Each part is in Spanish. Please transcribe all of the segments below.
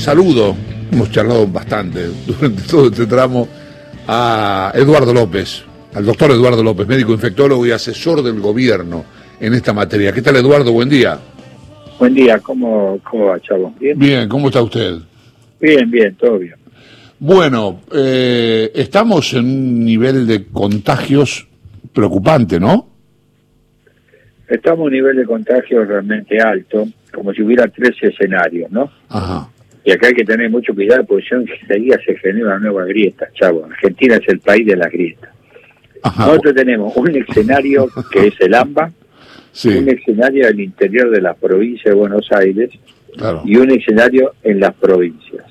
saludo, hemos charlado bastante durante todo este tramo, a Eduardo López, al doctor Eduardo López, médico infectólogo y asesor del gobierno en esta materia. ¿Qué tal, Eduardo? Buen día. Buen día, ¿cómo, cómo va, chavo? ¿Bien? Bien, ¿cómo está usted? Bien, bien, todo bien. Bueno, eh, estamos en un nivel de contagios preocupante, ¿no? Estamos en un nivel de contagio realmente alto, como si hubiera tres escenarios, ¿no? Ajá. Y acá hay que tener mucho cuidado porque enseguida se genera una nueva grieta, chavo. Argentina es el país de la grieta. Nosotros tenemos un escenario que es el AMBA, un escenario el interior de la provincia de Buenos Aires y un escenario en las provincias.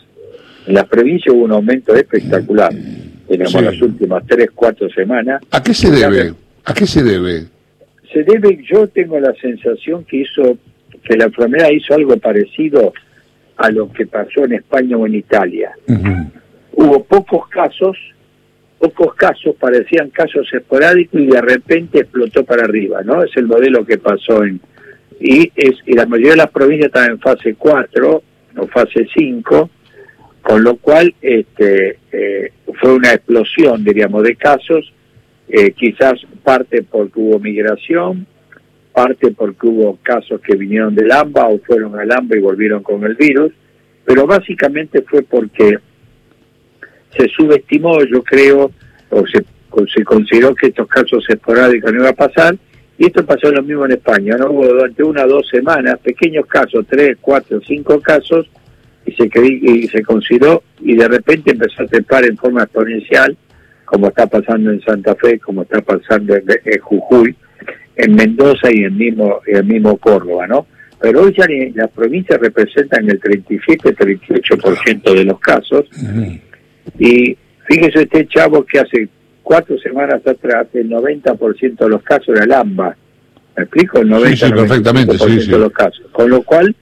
En las provincias hubo un aumento espectacular. Tenemos las últimas tres, cuatro semanas. ¿A qué se debe? ¿A qué se debe? Se debe, yo tengo la sensación que hizo, que la enfermedad hizo algo parecido a lo que pasó en España o en Italia. Hubo pocos casos, pocos casos, parecían casos esporádicos y de repente explotó para arriba, ¿no? Es el modelo que pasó en... Y, es, y la mayoría de las provincias están en fase 4 o fase 5, con lo cual este, eh, fue una explosión, diríamos, de casos, eh, quizás parte porque hubo migración, parte porque hubo casos que vinieron del AMBA o fueron al AMBA y volvieron con el virus, pero básicamente fue porque se subestimó, yo creo, o se, consideró que estos casos esporádicos no iban a pasar, y esto pasó lo mismo en España, ¿no? Hubo durante una o dos semanas pequeños casos, tres, cuatro, cinco casos, y se, y se consideró, y de repente empezó a trepar en forma exponencial, como está pasando en Santa Fe, como está pasando en Jujuy, en Mendoza y en mismo, el mismo Córdoba, ¿no? Pero hoy ya las provincias representan el 37-38% de los casos. Y fíjese este chavo que hace cuatro semanas atrás el 90% de los casos era el AMBA. ¿Me explico? El 90% sí, perfectamente, de los casos. Con lo cual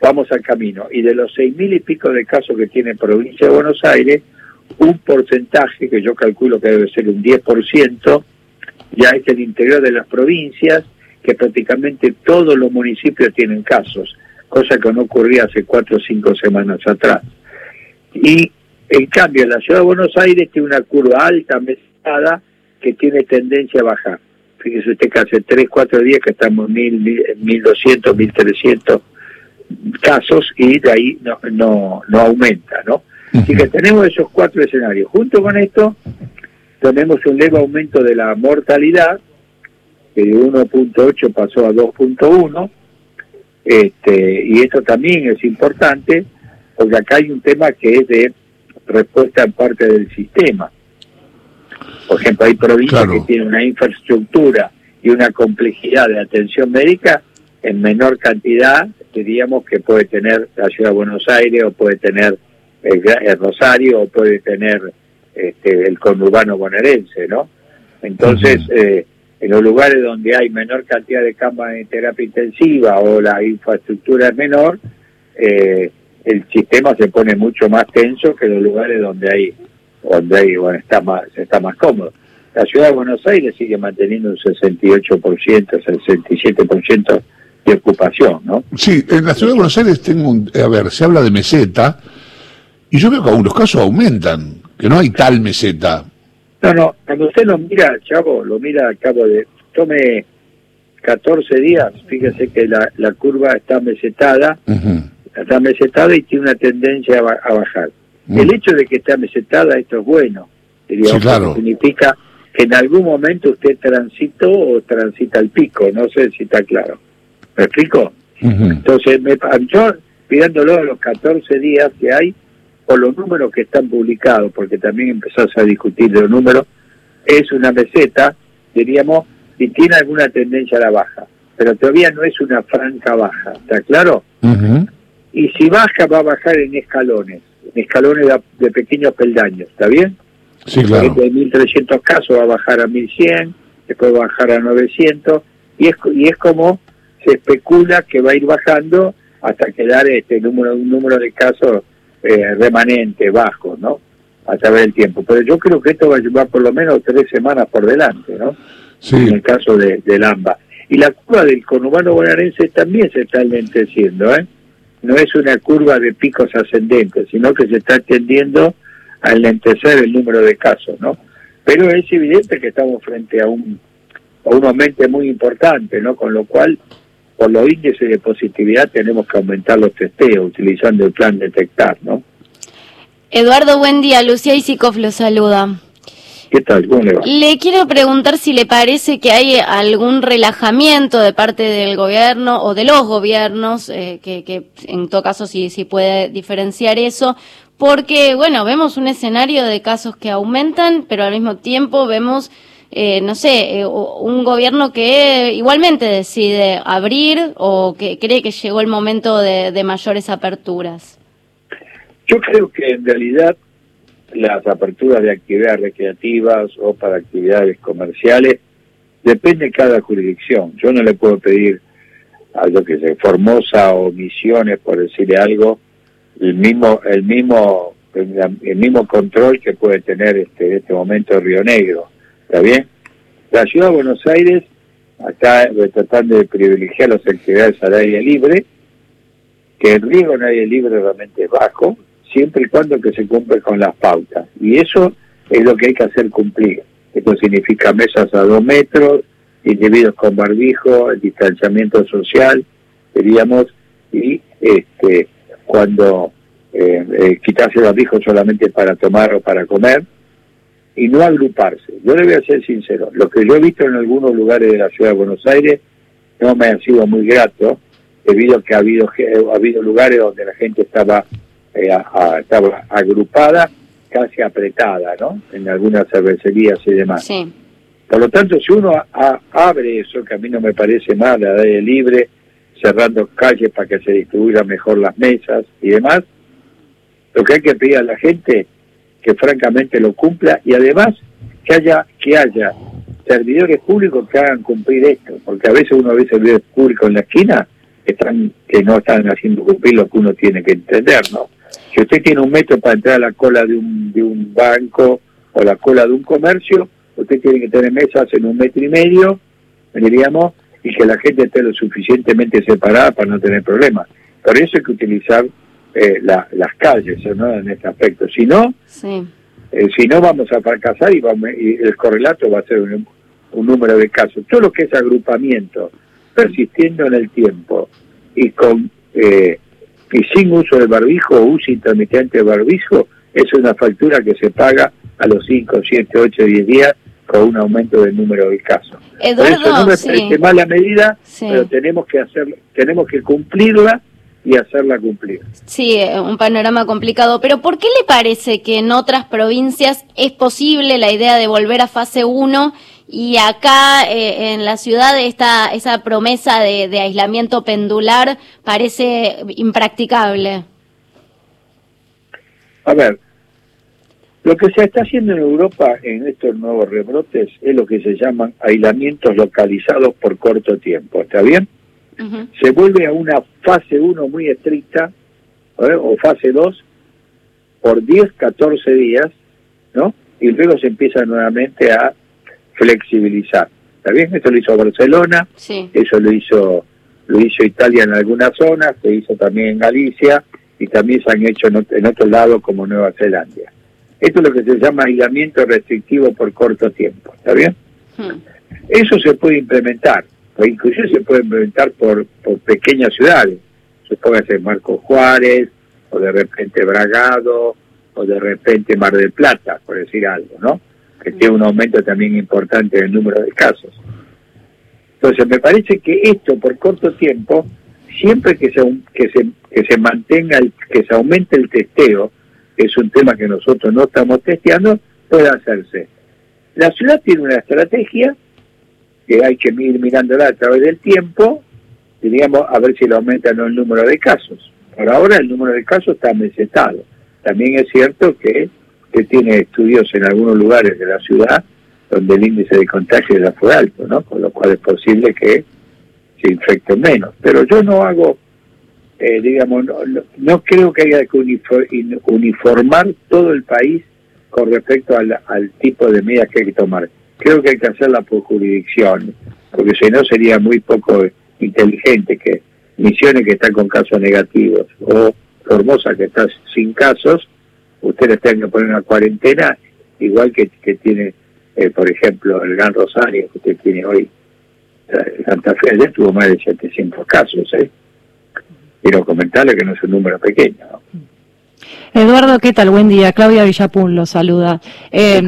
vamos al camino. Y de los seis mil y pico de casos que tiene provincia de Buenos Aires, un porcentaje que yo calculo que debe ser un 10%, ya es el interior de las provincias, que prácticamente todos los municipios tienen casos, cosa que no ocurría hace cuatro o cinco semanas atrás. Y en cambio, la ciudad de Buenos Aires tiene una curva alta, mesada, que tiene tendencia a bajar. Fíjese usted que hace tres, cuatro días que estamos en mil, mil doscientos, mil trescientos casos y de ahí no, no, no aumenta, ¿no? Así que tenemos esos cuatro escenarios. Junto con esto, tenemos un leve aumento de la mortalidad, que de 1.8 pasó a 2.1, este, y esto también es importante, porque acá hay un tema que es de respuesta en parte del sistema. Por ejemplo, hay provincias que tienen una infraestructura y una complejidad de atención médica en menor cantidad, diríamos, que puede tener la ciudad de Buenos Aires o puede tener el Rosario o puede tener este, el conurbano bonaerense, ¿no? Entonces, eh, en los lugares donde hay menor cantidad de camas de terapia intensiva o la infraestructura es menor, eh, el sistema se pone mucho más tenso que en los lugares donde hay, donde hay, bueno, está más, está más cómodo. La ciudad de Buenos Aires sigue manteniendo un 68%, 67% de ocupación, ¿no? Sí, en la ciudad de Buenos Aires tengo un, a ver, se habla de meseta y yo veo que algunos casos aumentan que no hay tal meseta. No, no, cuando usted lo mira, chavo, lo mira al cabo de, tome 14 días, fíjese que la, la curva está mesetada, está mesetada y tiene una tendencia a, bajar. Mm. El hecho de que está mesetada, esto es bueno, significa que en algún momento usted transitó o transita el pico, no sé si está claro. ¿Me explico? Entonces, me, yo pidiéndolo a los 14 días que hay, por los números que están publicados, porque también empezás a discutir los números, es una meseta, diríamos, y tiene alguna tendencia a la baja, pero todavía no es una franca baja, ¿está claro? Y si baja, va a bajar en escalones, en escalones de, pequeños peldaños, ¿está bien? Sí, claro. De 1.300 casos va a bajar a 1.100, después va a bajar a 900, y es, y es como se especula que va a ir bajando hasta quedar este número un número de casos eh, remanente, bajo, ¿no? A través del tiempo. Pero yo creo que esto va a llevar por lo menos tres semanas por delante, ¿no? Sí. En el caso de, del AMBA. Y la curva del conurbano bonaerense también se está enlenteciendo, ¿eh? no es una curva de picos ascendentes, sino que se está tendiendo a enlentecer el número de casos, ¿no? Pero es evidente que estamos frente a un, a un aumento muy importante, ¿no? Con lo cual, por los índices de positividad tenemos que aumentar los testeos utilizando el plan detectar, ¿no? Eduardo, buen día. Lucía Isikoff lo saluda. ¿Qué tal? ¿Cómo le va? Le quiero preguntar si le parece que hay algún relajamiento de parte del gobierno o de los gobiernos, eh, que, que, en todo caso si, si puede diferenciar eso, porque, bueno, vemos un escenario de casos que aumentan, pero al mismo tiempo vemos, eh, no sé, eh, un gobierno que igualmente decide abrir o que cree que llegó el momento de, mayores aperturas. Yo creo que en realidad las aperturas de actividades recreativas o para actividades comerciales depende de cada jurisdicción. Yo no le puedo pedir a lo que sea Formosa o Misiones, por decirle algo, el mismo el mismo el mismo control que puede tener este en este momento Río Negro. ¿Está bien? La ciudad de Buenos Aires está tratando de privilegiar las actividades al aire libre, que el riesgo en aire libre realmente es bajo, siempre y cuando que se cumple con las pautas. Y eso es lo que hay que hacer cumplir. Esto significa mesas a dos metros, individuos con barbijo, distanciamiento social, diríamos, y este cuando eh, eh, quitarse el barbijo solamente para tomar o para comer, y no agruparse. Yo le voy a ser sincero, lo que yo he visto en algunos lugares de la ciudad de Buenos Aires no me ha sido muy grato, debido a que ha habido, ha habido lugares donde la gente estaba eh, a, estaba agrupada, casi apretada, ¿no? En algunas cervecerías y demás. Sí. Por lo tanto, si uno a, abre eso, que a mí no me parece mal, la aire libre, cerrando calles para que se distribuyan mejor las mesas y demás, lo que hay que pedir a la gente que francamente lo cumpla y además que haya que haya servidores públicos que hagan cumplir esto, porque a veces uno ve servidores públicos en la esquina que están que no están haciendo cumplir lo que uno tiene que entender, ¿no? Si usted tiene un metro para entrar a la cola de un, de un banco o la cola de un comercio, usted tiene que tener mesas en un metro y medio, diríamos, y que la gente esté lo suficientemente separada para no tener problemas. Por eso hay que utilizar eh, la, las calles ¿no? en este aspecto. Si no, sí. eh, si no vamos a fracasar y, vamos, y el correlato va a ser un, un número de casos. Todo lo que es agrupamiento, persistiendo en el tiempo y con eh, y sin uso del barbijo o uso intermitente del barbijo, es una factura que se paga a los 5, 7, 8, 10 días con un aumento del número de casos. Eduardo, Por eso no me sí. parece mala medida, Sí. pero tenemos que hacer, tenemos que cumplirla y hacerla cumplir. Sí, eh, un panorama complicado. Pero ¿por qué le parece que en otras provincias es posible la idea de volver a fase 1 y acá eh, en la ciudad esta, esa promesa de, de aislamiento pendular parece impracticable? A ver, lo que se está haciendo en Europa en estos nuevos rebrotes es lo que se llaman aislamientos localizados por corto tiempo, ¿está bien? Se vuelve a una fase 1 muy estricta, ¿eh? o fase 2, por 10, 14 días, ¿no? Y luego se empieza nuevamente a flexibilizar. ¿Está bien? Esto lo hizo Barcelona, Sí. eso lo hizo lo hizo Italia en algunas zonas, se hizo también en Galicia y también se han hecho en otros lados como Nueva Zelanda. Esto es lo que se llama aislamiento restrictivo por corto tiempo, ¿está bien? Hmm. Eso se puede implementar, o inclusive se puede implementar por, por pequeñas ciudades, se puede hacer Marcos Juárez, o de repente Bragado, o de repente Mar del Plata, por decir algo, ¿no? Que tiene un aumento también importante en el número de casos. Entonces, me parece que esto por corto tiempo, siempre que se, que se, que se mantenga, el, que se aumente el testeo, que es un tema que nosotros no estamos testeando, puede hacerse. La ciudad tiene una estrategia que hay que ir mirándola a través del tiempo, diríamos, a ver si le aumenta o no el número de casos. Por ahora el número de casos está mesetado. También es cierto que que tiene estudios en algunos lugares de la ciudad donde el índice de contagio ya fue alto, ¿no? Con lo cual es posible que se infecten menos. Pero yo no hago, eh, digamos, no, no, creo que haya que uniformar todo el país con respecto al tipo de medidas que hay que tomar. Creo que hay que hacerla por jurisdicción, porque si no sería muy poco inteligente que Misiones que están con casos negativos o Formosa que está sin casos, ustedes tienen que poner una cuarentena igual que, que tiene, eh, por ejemplo, el Gran Rosario que usted tiene hoy. Santa Fe ayer tuvo más de 700 casos, ¿eh? Quiero comentarle que no es un número pequeño, ¿no? Eduardo, ¿qué tal? Buen día. Claudia Villapun lo saluda. Eh,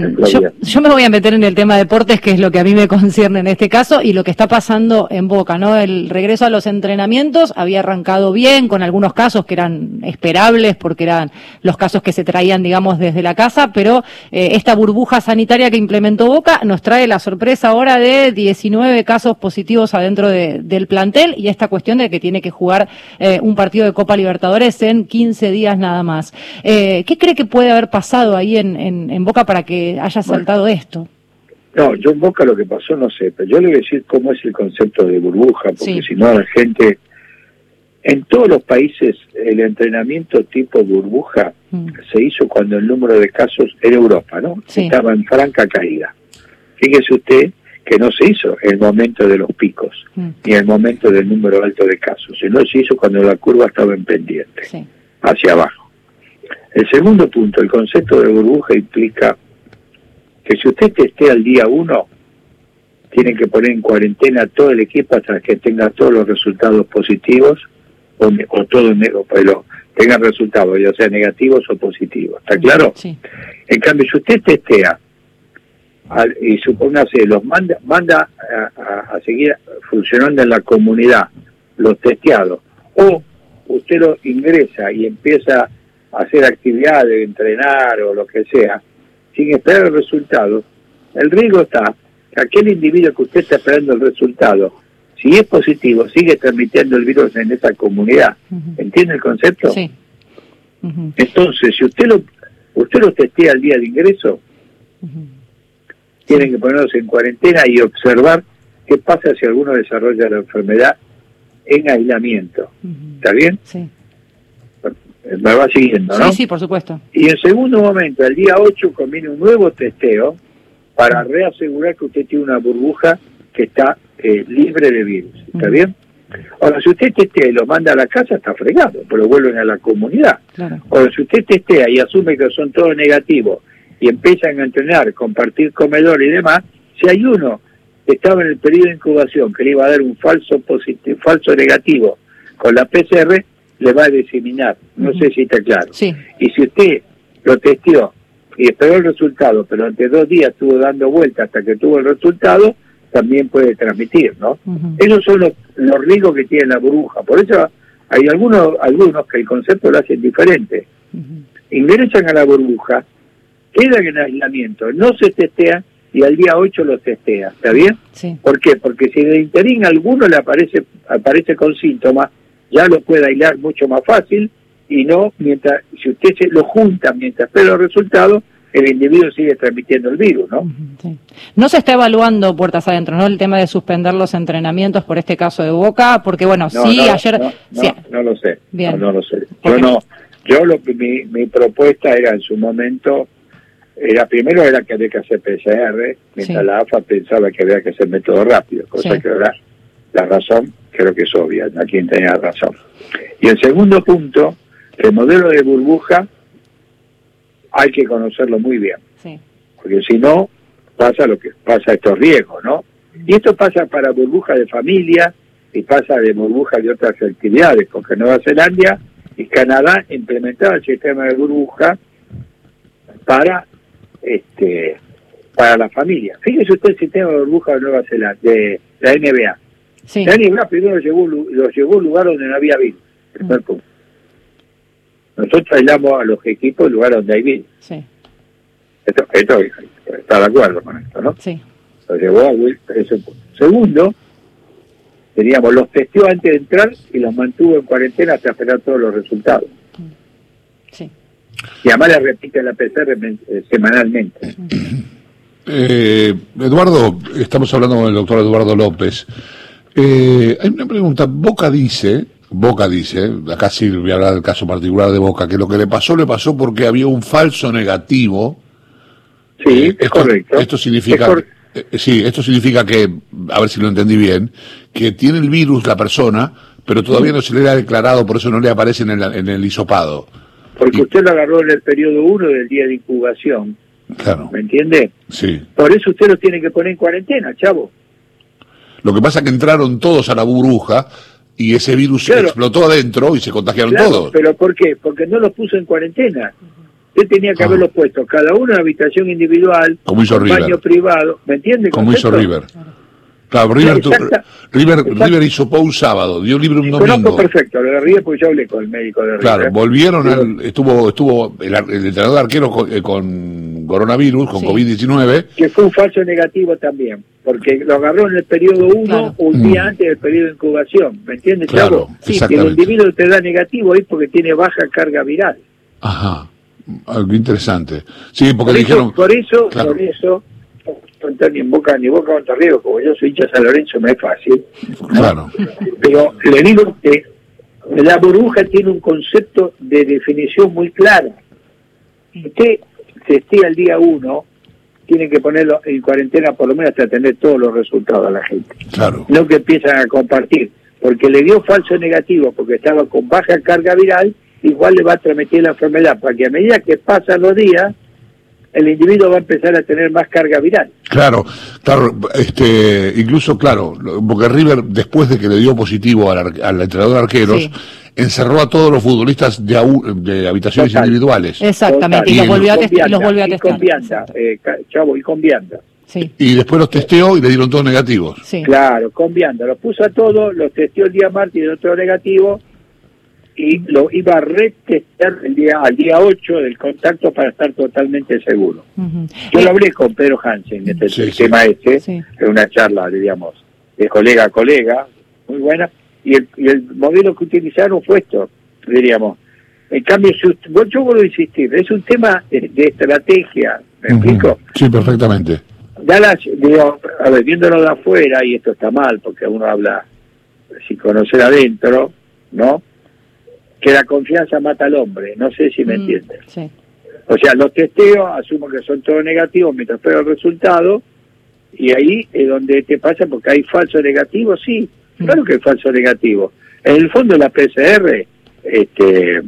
yo, me voy a meter en el tema de deportes, que es lo que a mí me concierne en este caso, y lo que está pasando en Boca, ¿no? El regreso a los entrenamientos había arrancado bien, con algunos casos que eran esperables, porque eran los casos que se traían, digamos, desde la casa, pero eh, esta burbuja sanitaria que implementó Boca nos trae la sorpresa ahora de 19 casos positivos adentro del plantel y esta cuestión de que tiene que jugar eh, un partido de Copa Libertadores en 15 días nada más. Eh, ¿Qué cree que puede haber pasado ahí en, en, Boca para que haya saltado esto? No, yo en Boca lo que pasó no sé, pero yo le voy a decir cómo es el concepto de burbuja, porque si no la gente... En todos los países el entrenamiento tipo burbuja mm. se hizo cuando el número de casos era Europa, ¿no? Estaba en franca caída. Fíjese usted que no se hizo en el momento de los picos, mm. ni en el momento del número alto de casos, sino se hizo cuando la curva estaba en pendiente, hacia abajo. El segundo punto, el concepto de burbuja implica que si usted esté al día uno, tiene que poner en cuarentena todo el equipo hasta que tenga todos los resultados positivos o, o todo pero tenga resultados, ya sea negativos o positivos. ¿Está claro? Sí. En cambio, si usted testea y supóngase, los manda, manda a, a, seguir funcionando en la comunidad, los testeados, o usted lo ingresa y empieza hacer actividades, entrenar o lo que sea, sin esperar el resultado, el riesgo está que aquel individuo que usted está esperando el resultado, si es positivo, sigue transmitiendo el virus en esa comunidad. ¿Entiende el concepto? Sí. Entonces, si usted lo usted lo testea al día de ingreso, tienen que ponerse en cuarentena y observar qué pasa si alguno desarrolla la enfermedad en aislamiento. ¿Está bien? Sí me va siguiendo, ¿no? Sí, sí, por supuesto. Y en segundo momento, el día 8 conviene un nuevo testeo para reasegurar que usted tiene una burbuja que está eh, libre de virus. ¿Está bien? Ahora, si usted testea y lo manda a la casa, está fregado, pero vuelven a la comunidad. Ahora, si usted testea y asume que son todos negativos y empiezan a entrenar, compartir comedor y demás, si hay uno que estaba en el periodo de incubación que le iba a dar un falso positivo, falso negativo con la PCR, le va a diseminar. No sé si está claro. Y si usted lo testeó y esperó el resultado, pero ante dos días estuvo dando vuelta hasta que tuvo el resultado, también puede transmitir, ¿no? Esos son los, los riesgos que tiene la burbuja. Por eso hay algunos, algunos que el concepto lo hacen diferente. Ingresan a la burbuja, quedan en aislamiento, no se testean y al día 8 los testea, ¿está bien? ¿Por qué? Porque si de interín alguno le aparece, aparece con síntomas, ya lo puede aislar mucho más fácil y no mientras, si usted se lo junta mientras espera los resultados, el individuo sigue transmitiendo el virus, ¿no? No se está evaluando puertas adentro, ¿no? El tema de suspender los entrenamientos por este caso de Boca, porque bueno, sí, ayer... No, no, lo sé, no, lo sé. Yo no, yo lo, mi, mi propuesta era en su momento, era primero era que había que hacer PCR, mientras la AFA pensaba que había que hacer método rápido, cosa que ahora la razón creo que es obvia, a quien tenía razón. Y el segundo punto, el modelo de burbuja hay que conocerlo muy bien, porque si no, pasa lo que pasa estos riesgos, ¿no? Y esto pasa para burbuja de familia y pasa de burbuja de otras actividades, porque Nueva Zelanda y Canadá implementaron el sistema de burbuja para este para la familia. Fíjese usted el sistema de burbuja de Nueva Zelanda, de la NBA. Sí. La NBA primero los llevó, los llevó a un lugar donde no había virus, primer mm. punto. Nosotros aislamos a los equipos en lugar donde hay virus. Sí. Esto, esto está de acuerdo con esto, ¿no? Sí. Los llevó a ese punto. Segundo, teníamos los testeó antes de entrar y los mantuvo en cuarentena hasta esperar todos los resultados. Mm. Sí. Y además le repite la PCR eh, semanalmente. Eh, Eduardo, estamos hablando con el doctor Eduardo López. Eh, hay una pregunta. Boca dice, Boca dice, acá sí voy a hablar del caso particular de Boca, que lo que le pasó le pasó porque había un falso negativo. Sí, es esto, correcto. Esto significa, eh, sí, esto significa que, a ver si lo entendí bien, que tiene el virus la persona, pero todavía no se le ha declarado, por eso no le aparece en el, en el hisopado. Porque usted lo agarró en el periodo 1 del día de incubación. Claro. ¿Me entiende? Sí. Por eso usted los tiene que poner en cuarentena, chavo. Lo que pasa es que entraron todos a la burbuja y ese virus Claro. explotó adentro y se contagiaron Claro, todos. ¿Pero por qué? Porque no los puso en cuarentena. Usted tenía que Ah. haberlos puesto cada uno en habitación individual, Como hizo River. baño privado, ¿me entiende? Como hizo? River. Claro, River, tu- Exacta- River, exacta- River hisopó un sábado, dio libre un Conozco domingo. perfecto lo de River porque yo hablé con el médico de River. Claro, volvieron al, estuvo, estuvo el, ar- el entrenador de arquero con, eh, con coronavirus, con Sí. COVID-19, que fue un falso negativo también, porque lo agarró en el periodo 1 Claro. un Mm. día antes del periodo de incubación, ¿me entiendes, Claro? Sí. Que el individuo te da negativo ahí porque tiene baja carga viral. Ajá, algo interesante. Sí, porque Por dijeron, eso, por eso, Claro. por eso, no contar ni en Boca ni Boca contra River, como yo soy hincha San Lorenzo, me es fácil. claro, Pero le digo que la burbuja tiene un concepto de definición muy clara. Usted se esté al día uno, tiene que ponerlo en cuarentena por lo menos hasta tener todos los resultados a la gente. claro, No que empiezan a compartir, porque le dio falso negativo, porque estaba con baja carga viral, igual le va a transmitir la enfermedad, para que a medida que pasan los días, el individuo va a empezar a tener más carga viral. claro, claro, este, incluso, claro, lo- porque River, después de que le dio positivo al, ar- al entrenador de arqueros, Sí. encerró a todos los futbolistas de, de habitaciones Total. individuales. Exactamente, y los volvió a testar. Los vianda, volvió a y testar. con vianda, eh, ca- chavo, y con vianda. Sí, Y después los testeó y le dieron todos negativos. sí. Claro, con vianda. Los puso a todos, los testeó el día martes y el otro negativo, y lo iba a retestar el día, al día 8 del contacto para estar totalmente seguro. Yo lo hablé con Pedro Hansen, este Sí, el sí. tema este, Sí. en una charla, digamos, de colega a colega, muy buena, y el, y el modelo que utilizaron fue esto, diríamos. En cambio, si usted- bueno, yo vuelvo a insistir, es un tema de, de estrategia, ¿me explico? Sí, perfectamente. Da las, digo, a ver, viéndolo de afuera, y esto está mal, porque uno habla sin conocer adentro, ¿no? Que la confianza mata al hombre, no sé si me Mm, entiendes. Sí. O sea, los testeos asumo que son todos negativos mientras espero el resultado y ahí es donde te pasa porque hay falso negativo, sí, claro que hay falso negativo. En el fondo la PCR, este,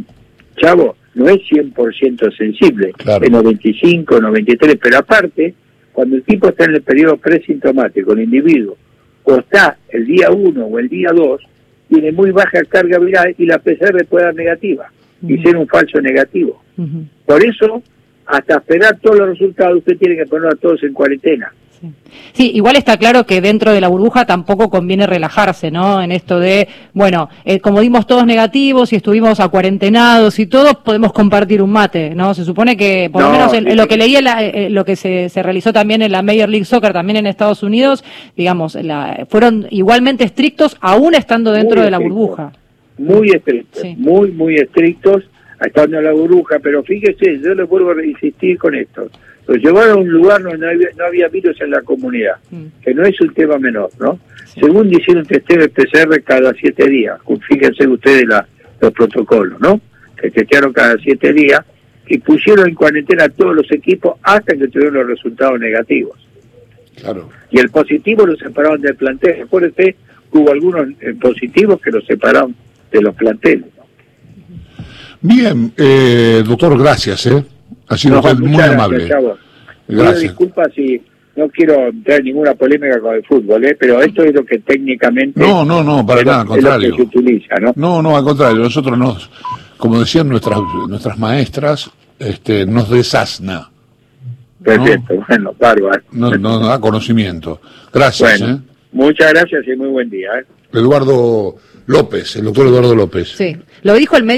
chavo, no es 100% sensible, Claro. es 95, 93, pero aparte, cuando el tipo está en el periodo presintomático, el individuo, o está el día 1 o el día 2, tiene muy baja carga viral y la PCR puede dar negativa y ser un falso negativo. Por eso, hasta esperar todos los resultados, usted tiene que poner a todos en cuarentena. Sí. Sí, igual está claro que dentro de la burbuja tampoco conviene relajarse, ¿no? En esto de, bueno, eh, como dimos todos negativos y estuvimos a cuarentenados y todos podemos compartir un mate, ¿no? Se supone que, por lo No, menos en, sí, en lo sí. que leí, en la- eh, lo que se, se realizó también en la Major League Soccer, también en Estados Unidos, digamos, la- fueron igualmente estrictos aún estando dentro de la burbuja. Muy estrictos, Sí. muy, muy estrictos, estando en la burbuja. Pero fíjese, yo le vuelvo a insistir con esto. Los llevaron a un lugar donde no había, no había virus en la comunidad, Mm. que no es un tema menor, ¿no? Sí. Según hicieron testeo de PCR cada siete días, fíjense ustedes la- los protocolos, ¿no? Que testearon cada siete días y pusieron en cuarentena a todos los equipos hasta que tuvieron los resultados negativos. Claro. y el positivo lo separaron del plantel. Acuérdate, hubo algunos eh, positivos que lo separaron de los planteles. Bien, eh, doctor, gracias, ¿eh? Ha sido No, usted muy gracias, amable. Pido Gracias. disculpas si no quiero entrar en ninguna polémica con el fútbol, ¿eh? pero esto es lo que técnicamente No, no, no, para nada, al es lo que contrario. se utiliza, ¿no? No, no, al contrario, nosotros nos, como decían nuestras, nuestras maestras, este, nos desasna, Perfecto, bueno, bárbaro. nos, nos da conocimiento. Gracias, bueno, ¿eh? muchas gracias y muy buen día. ¿eh? Eduardo López, el doctor Eduardo López. Sí. Lo dijo el médico